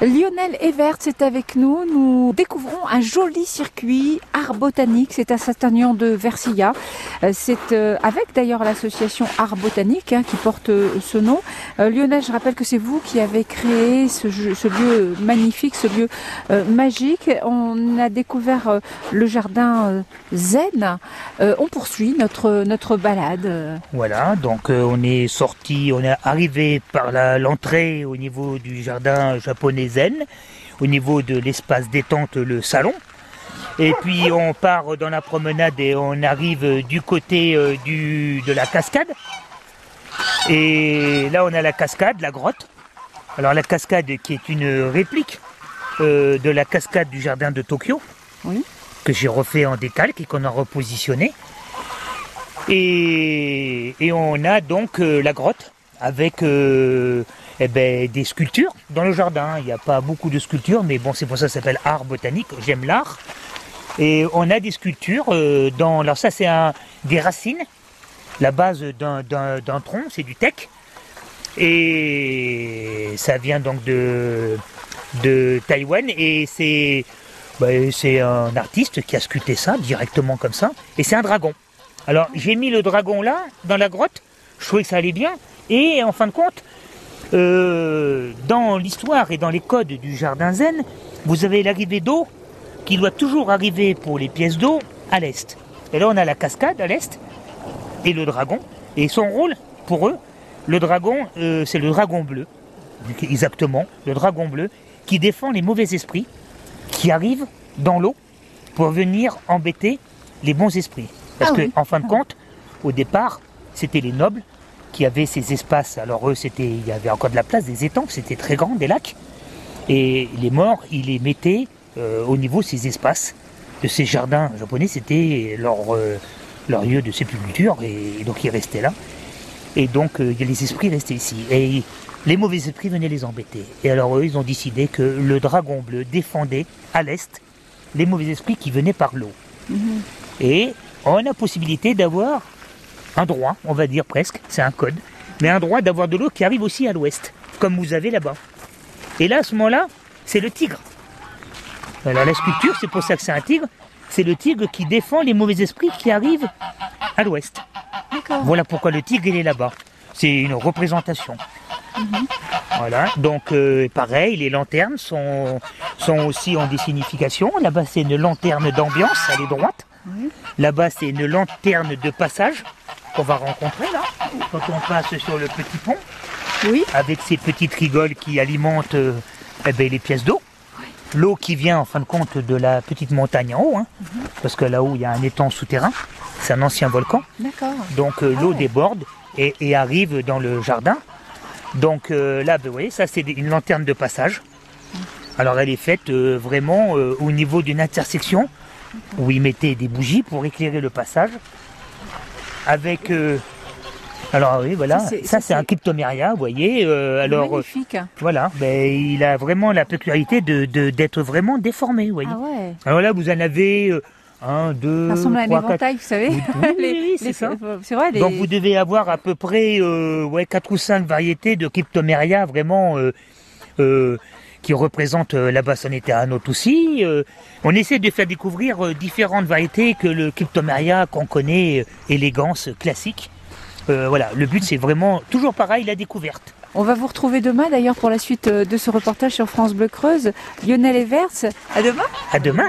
Lionel Evert est avec nous. Nous découvrons un joli circuit art botanique. C'est à Saint-Agnan de Versilla. Euh, c'est euh, avec d'ailleurs l'association Art Botanique hein, qui porte euh, ce nom. Lionel, je rappelle que c'est vous qui avez créé ce, ce lieu magnifique, ce lieu magique. On a découvert le jardin zen. on poursuit notre notre balade. Voilà, donc on est sorti, on est arrivé par l'entrée au niveau du jardin japonais au niveau de l'espace détente, le salon. Et puis on part dans la promenade et on arrive du côté euh, du, de la cascade. Et là on a la cascade, la grotte. Alors la cascade qui est une réplique euh, de la cascade du jardin de Tokyo, que j'ai refait en décalque et qu'on a repositionné. Et, on a donc euh, la grotte avec eh ben, des sculptures dans le jardin. Il n'y a pas beaucoup de sculptures, mais bon, c'est pour ça que ça s'appelle art botanique. J'aime l'art. Et on a des sculptures euh, dans. Alors, ça, c'est des racines. La base d'un tronc, c'est du teck. Et ça vient donc de, de Taïwan. Et c'est ben, c'est un artiste qui a sculpté ça directement comme ça. Et c'est un dragon. Alors, j'ai mis le dragon là, dans la grotte. Je trouvais que ça allait bien. Et en fin de compte, euh, dans l'histoire et dans les codes du jardin zen, vous avez l'arrivée d'eau qui doit toujours arriver pour les pièces d'eau à l'est. Et là, on a la cascade à l'est et le dragon. Et son rôle, pour eux, le dragon, euh, c'est le dragon bleu. Exactement, le dragon bleu qui défend les mauvais esprits qui arrivent dans l'eau pour venir embêter les bons esprits. Parce qu'en ah que, en fin de compte, au départ, c'était les nobles qui avaient ces espaces. Alors eux, c'était, il y avait encore de la place, des étangs, c'était très grand, des lacs. Et les morts, ils les mettaient euh, au niveau de ces espaces, de ces jardins japonais. C'était leur, euh, leur lieu de sépulture, et, donc ils restaient là. Et donc euh, les esprits restaient ici. Et les mauvais esprits venaient les embêter. Et alors eux, ils ont décidé que le dragon bleu défendait à l'est les mauvais esprits qui venaient par l'eau. Mhm. Et on a la possibilité d'avoir un droit, on va dire presque, c'est un code, mais un droit d'avoir de l'eau qui arrive aussi à l'ouest, comme vous avez là-bas. Et là, à ce moment-là, c'est le tigre. Alors la sculpture, c'est pour ça que c'est un tigre, c'est le tigre qui défend les mauvais esprits qui arrivent à l'ouest. Voilà pourquoi le tigre, il est là-bas. C'est une représentation. Mhm. Voilà, donc euh, pareil, les lanternes sont, sont aussi en des significations. Là-bas, c'est une lanterne d'ambiance, elle est droite. Là-bas, c'est une lanterne de passage qu'on va rencontrer là, quand on passe sur le petit pont. Oui. Avec ces petites rigoles qui alimentent euh, eh ben, les pièces d'eau. L'eau qui vient en fin de compte de la petite montagne en haut, hein, parce que là-haut il y a un étang souterrain, c'est un ancien volcan. D'accord. Donc euh, l'eau ah déborde et, arrive dans le jardin. Donc euh, là, ben, vous voyez, ça c'est une lanterne de passage. Alors elle est faite vraiment au niveau d'une intersection où ils mettaient des bougies pour éclairer le passage avec. Euh, alors oui, voilà, ça c'est un cryptoméria, vous voyez. Euh, alors, Magnifique. voilà, ben, il a vraiment la particularité de, d'être vraiment déformé, vous voyez. Ah ouais. Alors là, vous en avez euh, un, deux, ça ressemble à un éventail, vous savez. Oui, c'est ça. C'est vrai. Donc vous devez avoir à peu près ouais, quatre ou cinq variétés de cryptoméria vraiment qui représente euh, la bassonette à autre aussi. Euh, on essaie de faire découvrir euh, différentes variétés que le cryptomeria qu'on connaît, élégance classique. voilà, le but c'est vraiment toujours pareil, la découverte. On va vous retrouver demain d'ailleurs pour la suite de ce reportage sur France Bleu Creuse. Lionel Evers, à demain À demain